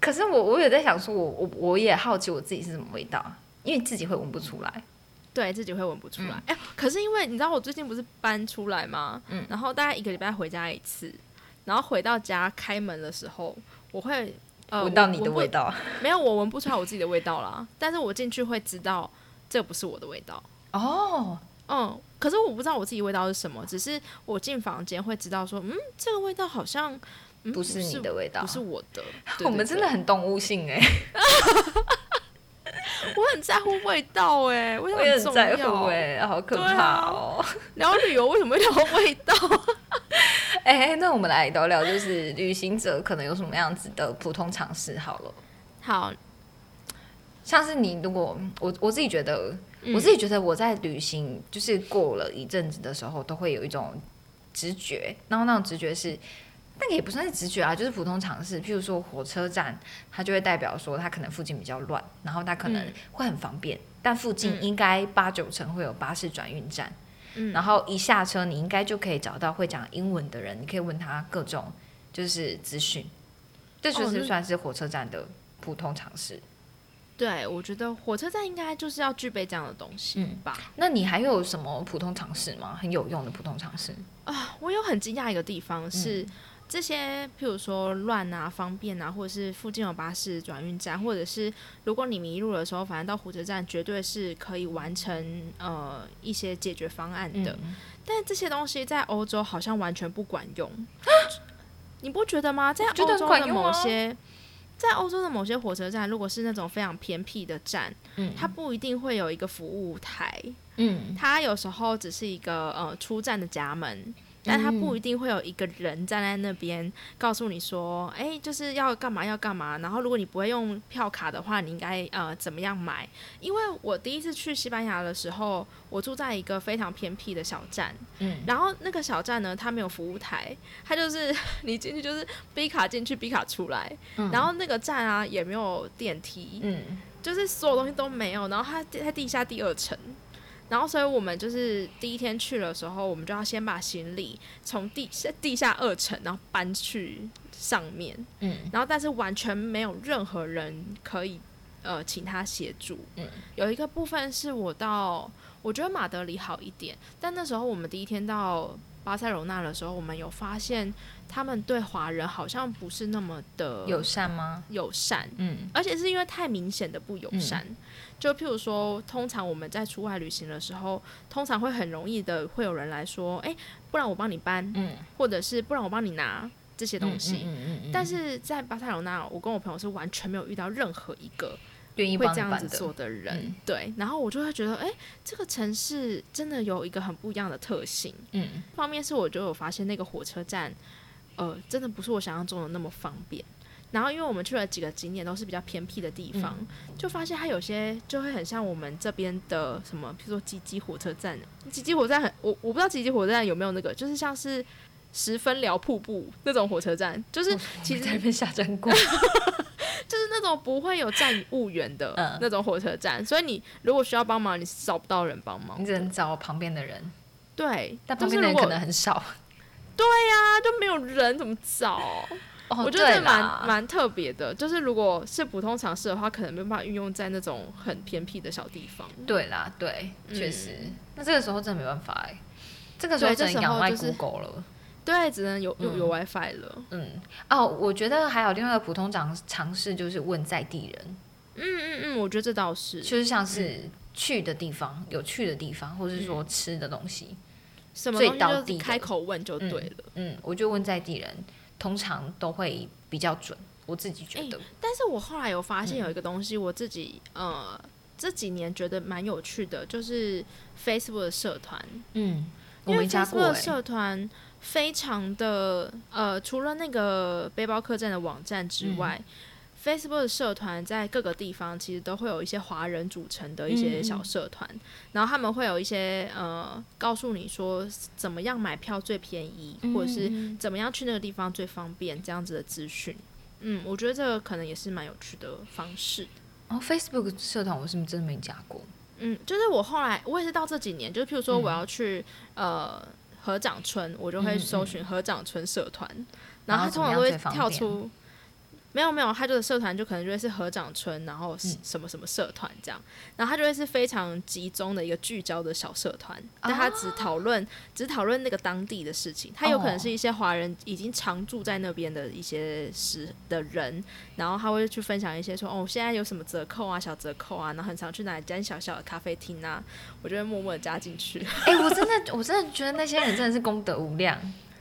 可是我我有在想说，我我我也好奇我自己是什么味道，因为自己会闻不出来。对自己会闻不出来。哎，可是因为你知道我最近不是搬出来吗？嗯。然后大概一个礼拜回家一次，然后回到家开门的时候，我会。闻到你的味道，没有，我闻不出来我自己的味道啦。但是我进去会知道这不是我的味道。哦，嗯，可是我不知道我自己味道是什么，只是我进房间会知道说，嗯，这个味道好像不是你的味道，不是我的。我们真的很动物性哎。我很在乎味道哎，味道很在乎哎，好可怕哦。聊旅游为什么会聊味道？哎，那我们来聊聊，就是旅行者可能有什么样子的普通常识好了。好，像是你如果我我自己觉得，我自己觉得我在旅行就是过了一阵子的时候，都会有一种直觉，然后那种直觉是。那个也不算是直觉啊，就是普通常识。譬如说火车站，它就会代表说它可能附近比较乱，然后它可能会很方便，但附近应该八九成会有巴士转运站。嗯，然后一下车，你应该就可以找到会讲英文的人，你可以问他各种就是资讯。这就是算是火车站的普通常识。对，我觉得火车站应该就是要具备这样的东西吧。那你还有什么普通常识吗？很有用的普通常识啊！我有很惊讶一个地方是。这些，譬如说乱啊、方便啊，或者是附近有巴士转运站，或者是如果你迷路的时候，反正到火车站绝对是可以完成呃一些解决方案的。但这些东西在欧洲好像完全不管用，你不觉得吗？在欧洲的某些，在欧洲的某些火车站，如果是那种非常偏僻的站，嗯，它不一定会有一个服务台，嗯，它有时候只是一个呃出站的闸门。但他不一定会有一个人站在那边告诉你说，哎，就是要干嘛要干嘛。然后如果你不会用票卡的话，你应该呃怎么样买？因为我第一次去西班牙的时候，我住在一个非常偏僻的小站，嗯，然后那个小站呢，它没有服务台，它就是 你进去就是 B 卡进去 B 卡出来，然后那个站啊也没有电梯，嗯，就是所有东西都没有，然后它在地下第二层。然后，所以我们就是第一天去的时候，我们就要先把行李从地下地下二层，然后搬去上面。嗯。然后，但是完全没有任何人可以呃请他协助。嗯。有一个部分是我到，我觉得马德里好一点，但那时候我们第一天到巴塞罗那的时候，我们有发现他们对华人好像不是那么的友善吗？友善。嗯。而且是因为太明显的不友善。就譬如说，通常我们在出外旅行的时候，通常会很容易的会有人来说：“哎，不然我帮你搬，嗯，或者是不然我帮你拿这些东西。”嗯嗯嗯。但是在巴塞罗那，我跟我朋友是完全没有遇到任何一个愿意会这样子做的人。对，然后我就会觉得，哎，这个城市真的有一个很不一样的特性。嗯。方面是我就有发现那个火车站，呃，真的不是我想象中的那么方便。然后，因为我们去了几个景点，都是比较偏僻的地方，就发现它有些就会很像我们这边的什么，比如说吉吉火车站。吉吉火车站很，我我不知道吉吉火车站有没有那个，就是像是十分寮瀑布那种火车站，就是其实在那边下站过，就是那种不会有站务员的那种火车站。所以你如果需要帮忙，你找不到人帮忙，你只能找旁边的人。对，但旁边的人可能很少。对呀，就没有人怎么找？我觉得蛮蛮特别的，就是如果是普通尝试的话，可能没办法运用在那种很偏僻的小地方。对啦，对，确实。那这个时候真的没办法哎，这个时候只能仰赖 Google 了。对，只能有有有 WiFi 了。嗯，哦，我觉得还有另外一个普通尝尝试，就是问在地人。嗯嗯嗯，我觉得这倒是，就是像是去的地方、有去的地方，或者是说吃的东西，什么东西开口问就对了。嗯，我就问在地人。通常都会比较准，我自己觉得。但是我后来有发现有一个东西，我自己呃这几年觉得蛮有趣的，就是 Facebook 的社团。嗯，因为 Facebook 社团非常的呃，除了那个背包客栈的网站之外。Facebook 的社团在各个地方其实都会有一些华人组成的一些小社团，然后他们会有一些呃，告诉你说怎么样买票最便宜，或者是怎么样去那个地方最方便这样子的资讯。嗯，我觉得这个可能也是蛮有趣的方式。哦，Facebook 社团我是真的没加过？嗯，就是我后来我也是到这几年，就是譬如说我要去呃合掌村，我就会搜寻合掌村社团，然后它通常都会跳出。没有没有，他就是社团就可能就会是合掌村，然后什么什么社团这样，然后他就会是非常集中的一个聚焦的小社团，但他只讨论只讨论那个当地的事情，他有可能是一些华人已经常住在那边的一些时的人，然后他会去分享一些说哦现在有什么折扣啊小折扣啊，然后很常去哪一间小小的咖啡厅啊，我就会默默的加进去。哎，我真的我真的觉得那些人真的是功德无量。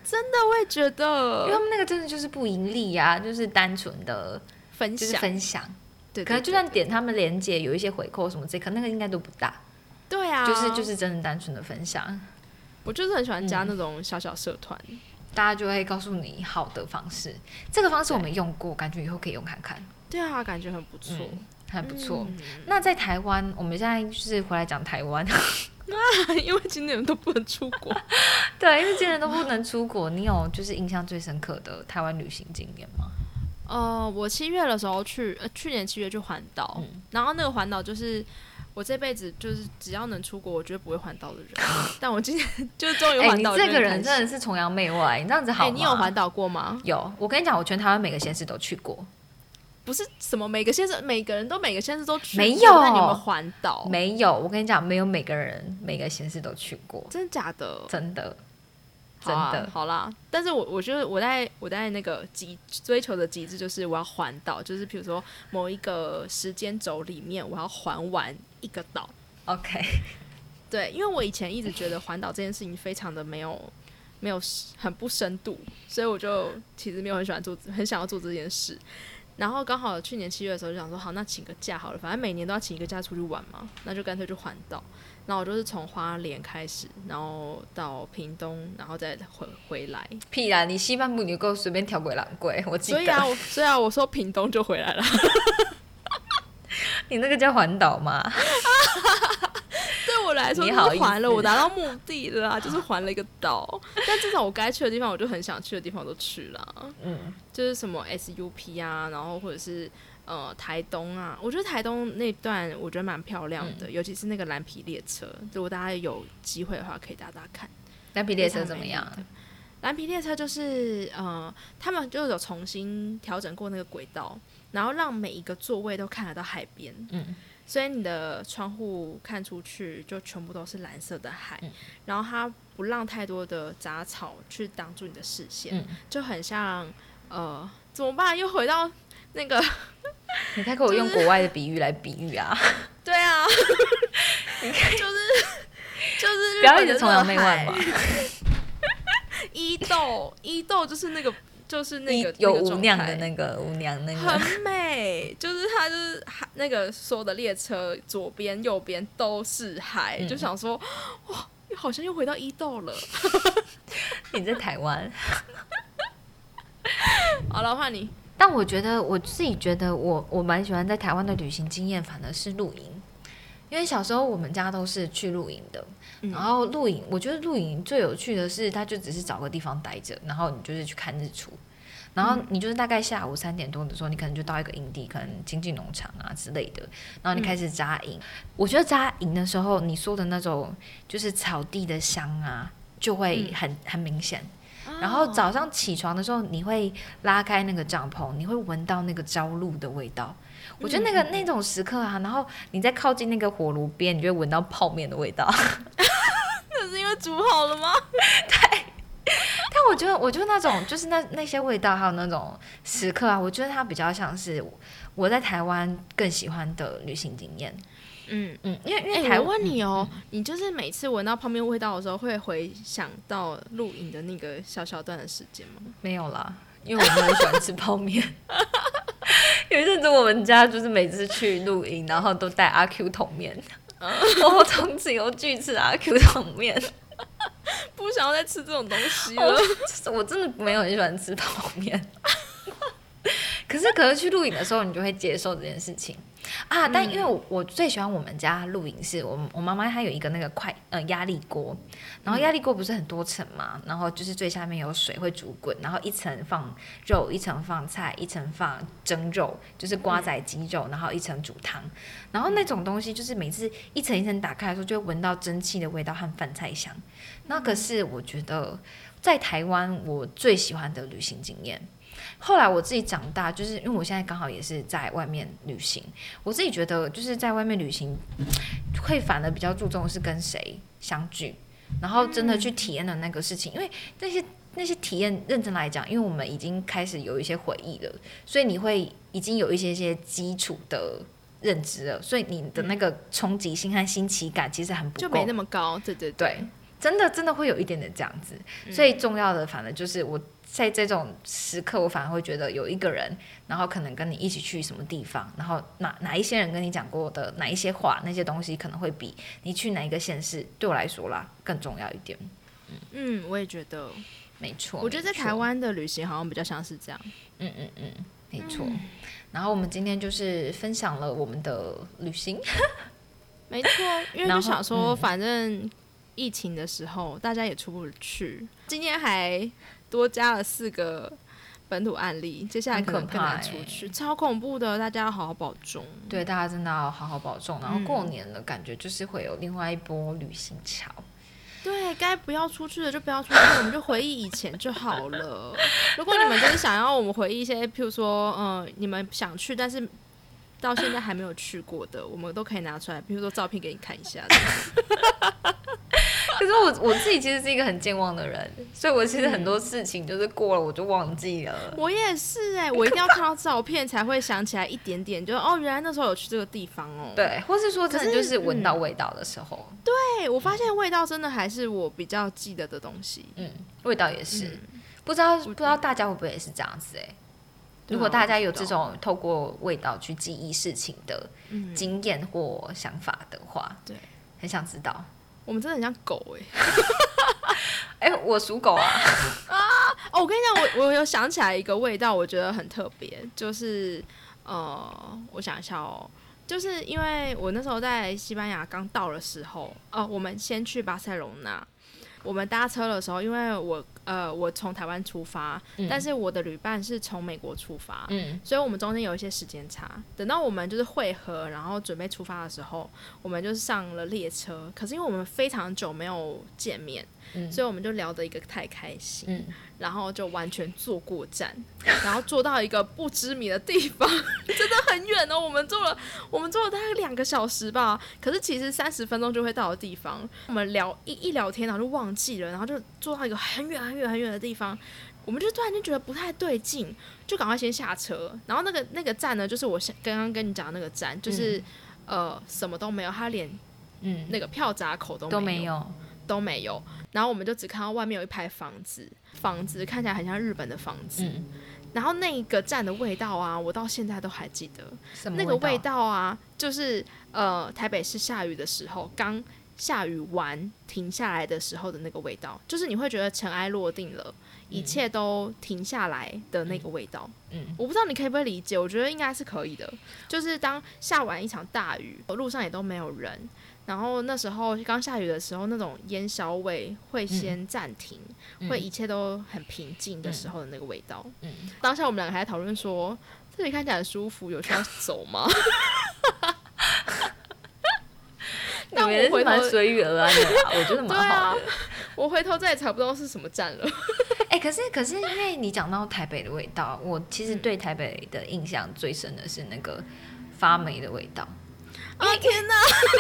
真的，我也觉得，因为他们那个真的就是不盈利呀，就是单纯的分享分享。对，可能就算点他们连接有一些回扣什么这，可那个应该都不大。对啊，就是就是真的单纯的分享。我就是很喜欢加那种小小社团，大家就会告诉你好的方式。这个方式我们用过，感觉以后可以用看看。对啊，感觉很不错，还不错。那在台湾，我们现在就是回来讲台湾。因为今年都不能出国，对，因为今年都不能出国。你有就是印象最深刻的台湾旅行经验吗？呃，我七月的时候去，呃，去年七月去环岛，然后那个环岛就是我这辈子就是只要能出国，我绝对不会环岛的人。但我今年就是终于环岛，这个人真的是崇洋媚外，你这样子好你有环岛过吗？有，我跟你讲，我全台湾每个县市都去过。不是什么每个先生每个人都每个先生都去没有？那你们环岛没有？我跟你讲，没有每个人每个先生都去过，真的假的？真的，真的。好啦，但是我我觉得我在我在那个极追求的极致就是我要环岛，就是比如说某一个时间轴里面我要环完一个岛。OK，对，因为我以前一直觉得环岛这件事情非常的没有没有很不深度，所以我就其实没有很喜欢做，很想要做这件事。然后刚好去年七月的时候就想说，好，那请个假好了，反正每年都要请一个假出去玩嘛，那就干脆就环岛。那我就是从花莲开始，然后到屏东，然后再回回来。屁啦，你西半部你够随便挑鬼狼鬼，我记得。所以啊，所以啊，我说屏东就回来了。你那个叫环岛吗？后来说是还了，我达到目的了，就是还了一个岛。但至少我该去的地方，我就很想去的地方都去了。嗯，就是什么 SUP 啊，然后或者是呃台东啊，我觉得台东那段我觉得蛮漂亮的，尤其是那个蓝皮列车。如果大家有机会的话，可以搭搭看。蓝皮列车怎么样？蓝皮列车就是呃，他们就有重新调整过那个轨道，然后让每一个座位都看得到海边。嗯。所以你的窗户看出去就全部都是蓝色的海，然后它不让太多的杂草去挡住你的视线，就很像呃，怎么办？又回到那个，你太给我用国外的比喻来比喻啊？对啊，你 看，就是就是不要一直崇洋媚外嘛。伊豆，伊豆就是那个。就是那个有无娘的那个无娘那个很美，就是它就是海那个所有的列车左边右边都是海，就想说哇，好像又回到伊豆了。你在台湾？好了，换你。但我觉得我自己觉得我我蛮喜欢在台湾的旅行经验，反而是露营，因为小时候我们家都是去露营的。然后露营，我觉得露营最有趣的是，它就只是找个地方待着，然后你就是去看日出，然后你就是大概下午三点多的时候，你可能就到一个营地，可能经济农场啊之类的，然后你开始扎营。我觉得扎营的时候，你说的那种就是草地的香啊，就会很很明显。然后早上起床的时候，你会拉开那个帐篷，你会闻到那个朝露的味道。我觉得那个那种时刻啊，然后你在靠近那个火炉边，你就会闻到泡面的味道。那是因为煮好了吗？对。但我觉得，我觉得那种就是那那些味道，还有那种时刻啊，我觉得它比较像是我在台湾更喜欢的旅行经验。嗯嗯，因为因为台湾你哦，你就是每次闻到泡面味道的时候，会回想到露营的那个小小段的时间吗？没有啦，因为我很喜欢吃泡面。有一阵子，我们家就是每次去露营，然后都带阿 Q 桶面，我从此以后拒吃阿 Q 桶面，不想要再吃这种东西了。我真的没有很喜欢吃泡面，可是可是去露营的时候，你就会接受这件事情。啊，但因为我我最喜欢我们家露营是我我妈妈她有一个那个快呃压力锅，然后压力锅不是很多层嘛，然后就是最下面有水会煮滚，然后一层放肉，一层放菜，一层放蒸肉，就是瓜仔鸡肉，然后一层煮汤，然后那种东西就是每次一层一层打开的时候，就会闻到蒸汽的味道和饭菜香。那可是我觉得在台湾我最喜欢的旅行经验。后来我自己长大，就是因为我现在刚好也是在外面旅行，我自己觉得就是在外面旅行，会反而比较注重是跟谁相聚，然后真的去体验的那个事情，因为那些那些体验认真来讲，因为我们已经开始有一些回忆了，所以你会已经有一些些基础的认知了，所以你的那个冲击性和新奇感其实很不就没那么高，对对对，真的真的会有一点点这样子，所以重要的反正就是我。在这种时刻，我反而会觉得有一个人，然后可能跟你一起去什么地方，然后哪哪一些人跟你讲过的哪一些话，那些东西可能会比你去哪一个县市对我来说啦更重要一点。嗯，嗯我也觉得，没错。我觉得在台湾的旅行好像比较像是这样。嗯嗯嗯，没错。然后我们今天就是分享了我们的旅行，没错。因为就想说，反正疫情的时候大家也出不去，今天还。多加了四个本土案例，接下来可能更难出去，超恐怖的，大家要好好保重。对，大家真的要好好保重。然后过年了，感觉就是会有另外一波旅行潮。对该不要出去的就不要出去，我们就回忆以前就好了。如果你们就是想要我们回忆一些，譬如说，嗯，你们想去但是到现在还没有去过的，我们都可以拿出来，比如说照片给你看一下。可是我我自己其实是一个很健忘的人，所以我其实很多事情就是过了我就忘记了。我也是哎，我一定要看到照片才会想起来一点点，就哦，原来那时候有去这个地方哦。对，或是说真的就是闻到味道的时候。对，我发现味道真的还是我比较记得的东西。嗯，味道也是，不知道不知道大家会不会也是这样子哎？如果大家有这种透过味道去记忆事情的经验或想法的话，对，很想知道。我们真的很像狗哎，哎，我属狗啊 啊！哦，我跟你讲，我我有想起来一个味道，我觉得很特别，就是呃，我想一下哦，就是因为我那时候在西班牙刚到的时候，哦，我们先去巴塞隆那。我们搭车的时候，因为我呃我从台湾出发，但是我的旅伴是从美国出发，所以我们中间有一些时间差。等到我们就是汇合，然后准备出发的时候，我们就是上了列车。可是因为我们非常久没有见面。所以我们就聊得一个太开心，然后就完全坐过站，然后坐到一个不知名的地方，真的很远哦。我们坐了，我们坐了大概两个小时吧。可是其实三十分钟就会到的地方，我们聊一一聊天，然后就忘记了，然后就坐到一个很远很远很远的地方，我们就突然间觉得不太对劲，就赶快先下车。然后那个那个站呢，就是我刚刚跟你讲的那个站，就是呃什么都没有，他连嗯那个票闸口都没有。都没有，然后我们就只看到外面有一排房子，房子看起来很像日本的房子。然后那个站的味道啊，我到现在都还记得。那个味道啊，就是呃台北市下雨的时候，刚下雨完停下来的时候的那个味道，就是你会觉得尘埃落定了，一切都停下来的那个味道。嗯，我不知道你可以不可以理解，我觉得应该是可以的。就是当下完一场大雨，路上也都没有人。然后那时候刚下雨的时候，那种烟硝味会先暂停，会一切都很平静的时候的那个味道。嗯，当下我们两个还在讨论说，这里看起来很舒服，有需要走吗？但我回头随缘啊，我觉得蛮好的。我回头再也查不到是什么站了。哎，可是可是因为你讲到台北的味道，我其实对台北的印象最深的是那个发霉的味道。啊天哪！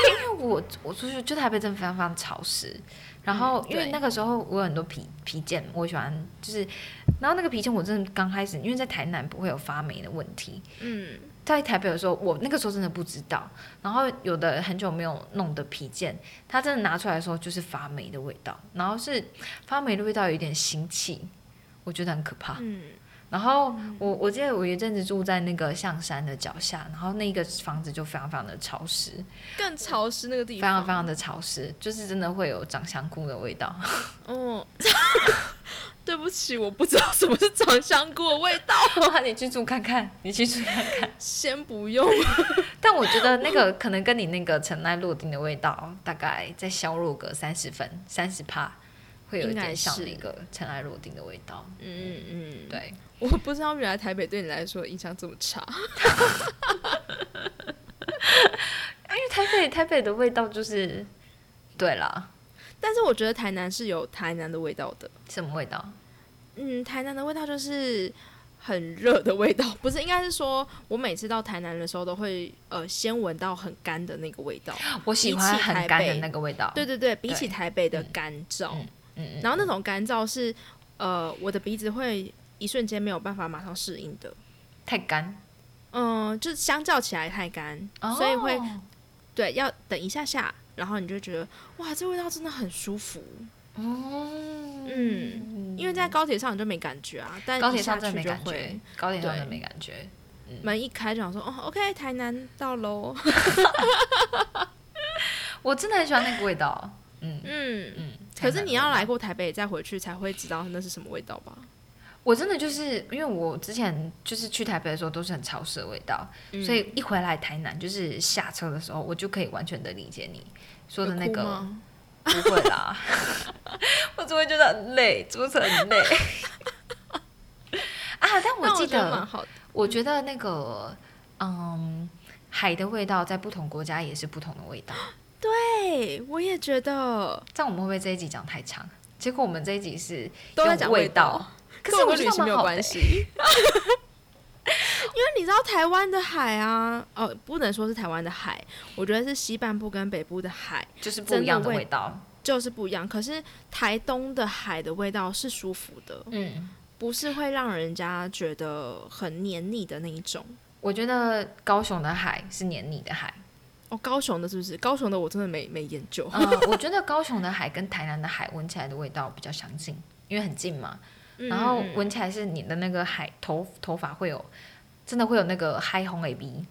因为我我出去就台北真的非常非常潮湿，然后因为那个时候我有很多皮皮件，我喜欢就是，然后那个皮件我真的刚开始，因为在台南不会有发霉的问题，嗯，在台北的时候我那个时候真的不知道，然后有的很久没有弄的皮件，它真的拿出来的时候就是发霉的味道，然后是发霉的味道有一点腥气，我觉得很可怕，嗯。然后我我记得我一阵子住在那个象山的脚下，然后那个房子就非常非常的潮湿，更潮湿那个地方，非常非常的潮湿，就是真的会有长香菇的味道。哦，对不起，我不知道什么是长香菇的味道。你去住看看，你去住看看，先不用。但我觉得那个可能跟你那个尘埃落定的味道，大概再削弱个三十分、三十帕，会有一点像那个尘埃落定的味道。嗯嗯嗯，对。我不知道原来台北对你来说印象这么差。因为台北台北的味道就是，对啦。但是我觉得台南是有台南的味道的。什么味道？嗯，台南的味道就是很热的味道，不是？应该是说我每次到台南的时候，都会呃先闻到很干的那个味道。我喜欢很干的那个味道。对对对，比起台北的干燥，嗯嗯，然后那种干燥是呃我的鼻子会一瞬间没有办法马上适应的，太干。嗯，就是相较起来太干，所以会对要等一下下，然后你就觉得哇，这味道真的很舒服。哦，嗯，因为在高铁上你就没感觉啊，但高铁上真的没感觉，高铁上真的没感觉。门一开就想说哦，OK，台南到喽。我真的很喜欢那个味道，嗯嗯嗯。可是你要来过台北再回去才会知道那是什么味道吧？我真的就是因为我之前就是去台北的时候都是很潮湿的味道，所以一回来台南就是下车的时候，我就可以完全的理解你说的那个。不会啦，我只会觉得很累，坐车很累。啊，但我记得，我觉得那个，嗯，海的味道在不同国家也是不同的味道。对，我也觉得。这样我们会不会这一集讲太长？结果我们这一集是都在讲味道，可是跟旅行没有关系。因为你知道台湾的海啊，哦，不能说是台湾的海，我觉得是西半部跟北部的海就是不一样的味道，就是不一样。可是台东的海的味道是舒服的，嗯，不是会让人家觉得很黏腻的那一种。我觉得高雄的海是黏腻的海，哦，高雄的是不是？高雄的我真的没没研究。嗯，我觉得高雄的海跟台南的海闻起来的味道比较相近，因为很近嘛，然后闻起来是你的那个海头头发会有。真的会有那个嗨红 A B，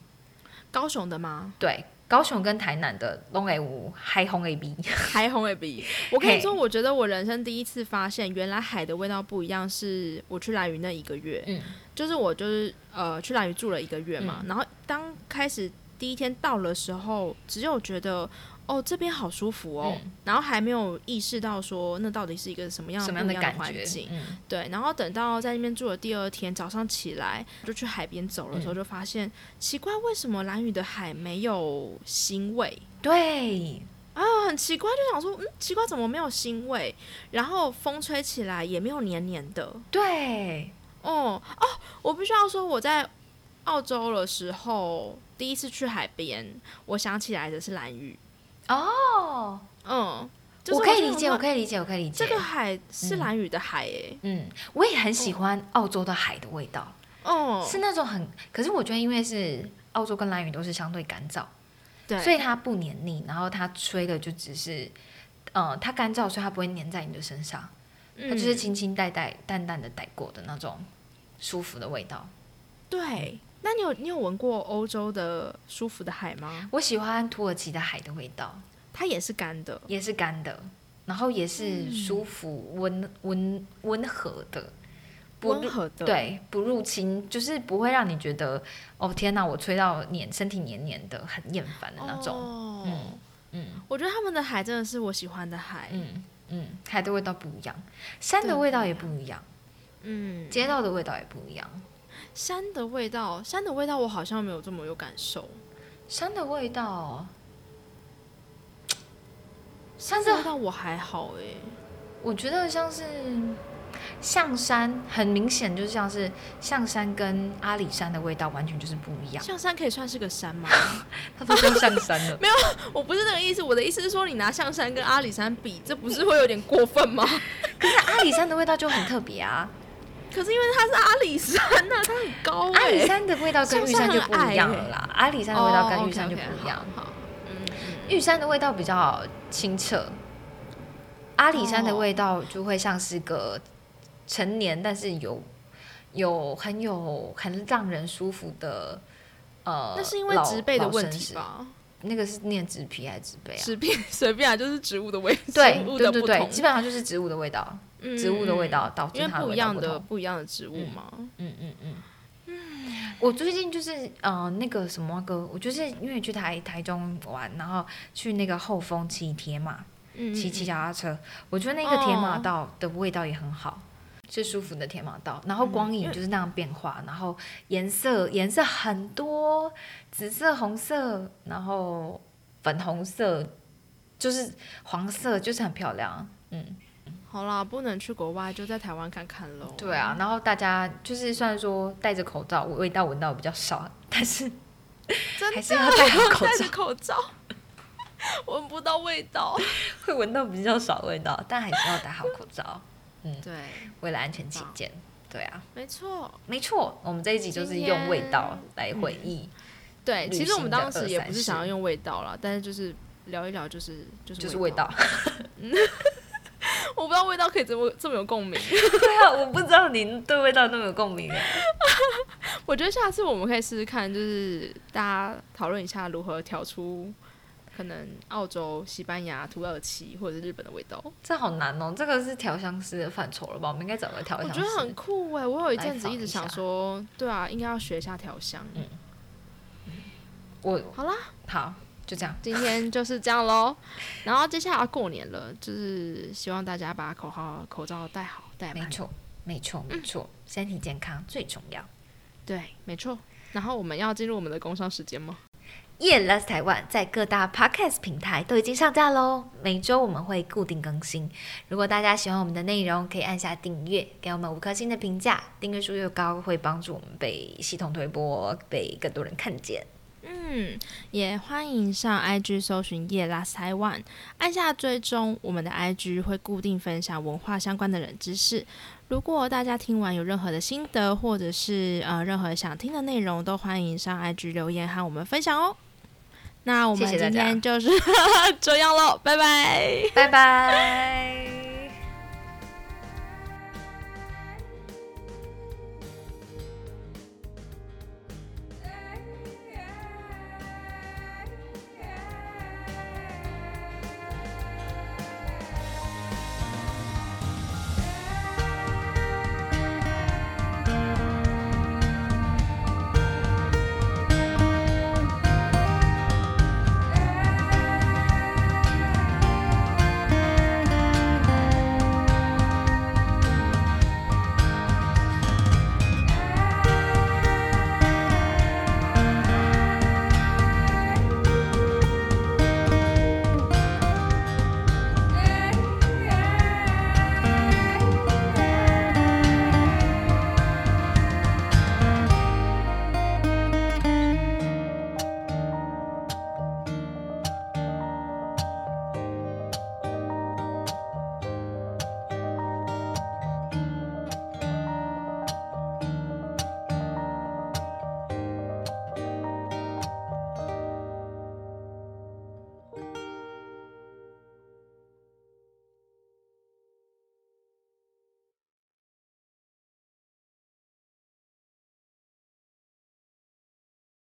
高雄的吗？对，高雄跟台南的龙 A 五嗨红 A B，嗨红 A B。我跟你说，我觉得我人生第一次发现，原来海的味道不一样。是我去兰屿那一个月，嗯，就是我就是呃去兰屿住了一个月嘛，然后当开始第一天到的时候，只有觉得。哦，这边好舒服哦，然后还没有意识到说那到底是一个什么样什么样的环境，对，然后等到在那边住的第二天，早上起来就去海边走的时候，就发现奇怪，为什么蓝雨的海没有腥味？对，啊，很奇怪，就想说，嗯，奇怪，怎么没有腥味？然后风吹起来也没有黏黏的，对，哦哦，我必须要说，我在澳洲的时候第一次去海边，我想起来的是蓝屿。哦，嗯，我可以理解，我可以理解，我可以理解。这个海是蓝雨的海，诶，嗯，我也很喜欢澳洲的海的味道，哦，是那种很，可是我觉得因为是澳洲跟蓝雨都是相对干燥，对，所以它不黏腻，然后它吹的就只是，嗯，它干燥，所以它不会黏在你的身上，它就是轻轻带带、淡淡的带过的那种舒服的味道，对。那你有你有闻过欧洲的舒服的海吗？我喜欢土耳其的海的味道，它也是干的，也是干的，然后也是舒服、温温温和的，温和的，对，不入侵，就是不会让你觉得哦天哪，我吹到黏，身体黏黏的，很厌烦的那种。嗯嗯，我觉得他们的海真的是我喜欢的海。嗯嗯，海的味道不一样，山的味道也不一样，嗯，街道的味道也不一样。山的味道，山的味道，我好像没有这么有感受。山的味道，山的味道我还好哎，我觉得像是象山，很明显就像是象山跟阿里山的味道完全就是不一样。象山可以算是个山吗？它都叫象山了。没有，我不是那个意思。我的意思是说，你拿象山跟阿里山比，这不是会有点过分吗？可是阿里山的味道就很特别啊。可是因为它是阿里山呐，它很高。阿里山的味道跟玉山就不一样了啦。阿里山的味道跟玉山就不一样。嗯，玉山的味道比较清澈，阿里山的味道就会像是个成年，但是有有很有很让人舒服的呃。那是因为植被的问题吧？那个是念植皮还是植被啊？植皮 随便啊，就是植物的味。对 对对对，基本上就是植物的味道。植物的味道导致它不一样的不一样的植物嘛。嗯嗯嗯。我最近就是呃那个什么歌，我就是因为去台台中玩，然后去那个后峰骑铁马，骑骑脚踏车，我觉得那个铁马道的味道也很好，是舒服的铁马道，然后光影就是那样变化，然后颜色颜色很多，紫色、红色，然后粉红色，就是黄色，就是很漂亮，嗯。好啦，不能去国外，就在台湾看看喽。对啊，然后大家就是虽然说戴着口罩，味道闻到比较少，但是还是要戴好口罩。戴着口罩，闻不到味道，会闻到比较少味道，但还是要戴好口罩。嗯，对，为了安全起见，对啊，没错，没错。我们这一集就是用味道来回忆。对，其实我们当时也不是想要用味道啦，但是就是聊一聊，就是就是就是味道。我不知道味道可以这么这么有共鸣。对啊，我不知道您对味道那么有共鸣。我觉得下次我们可以试试看，就是大家讨论一下如何调出可能澳洲、西班牙、土耳其或者是日本的味道。这好难哦，这个是调香师的范畴了吧？我们应该找个调香师。我觉得很酷哎，我有一阵子一直想说，对啊，应该要学一下调香。嗯。我好啦，好。就这样，今天就是这样喽。然后接下来要过年了，就是希望大家把口号、口罩戴好，戴没错，没错，没错，身体健康最重要。对，没错。然后我们要进入我们的工商时间吗？Yeah, Let's Taiwan 在各大 Podcast 平台都已经上架喽。每周我们会固定更新。如果大家喜欢我们的内容，可以按下订阅，给我们五颗星的评价。订阅数越高，会帮助我们被系统推播，被更多人看见。嗯，也欢迎上 IG 搜寻夜拉台湾，按下追踪，我们的 IG 会固定分享文化相关的冷知识。如果大家听完有任何的心得，或者是呃任何想听的内容，都欢迎上 IG 留言和我们分享哦。那我们今天就是 这样喽，拜拜，拜拜。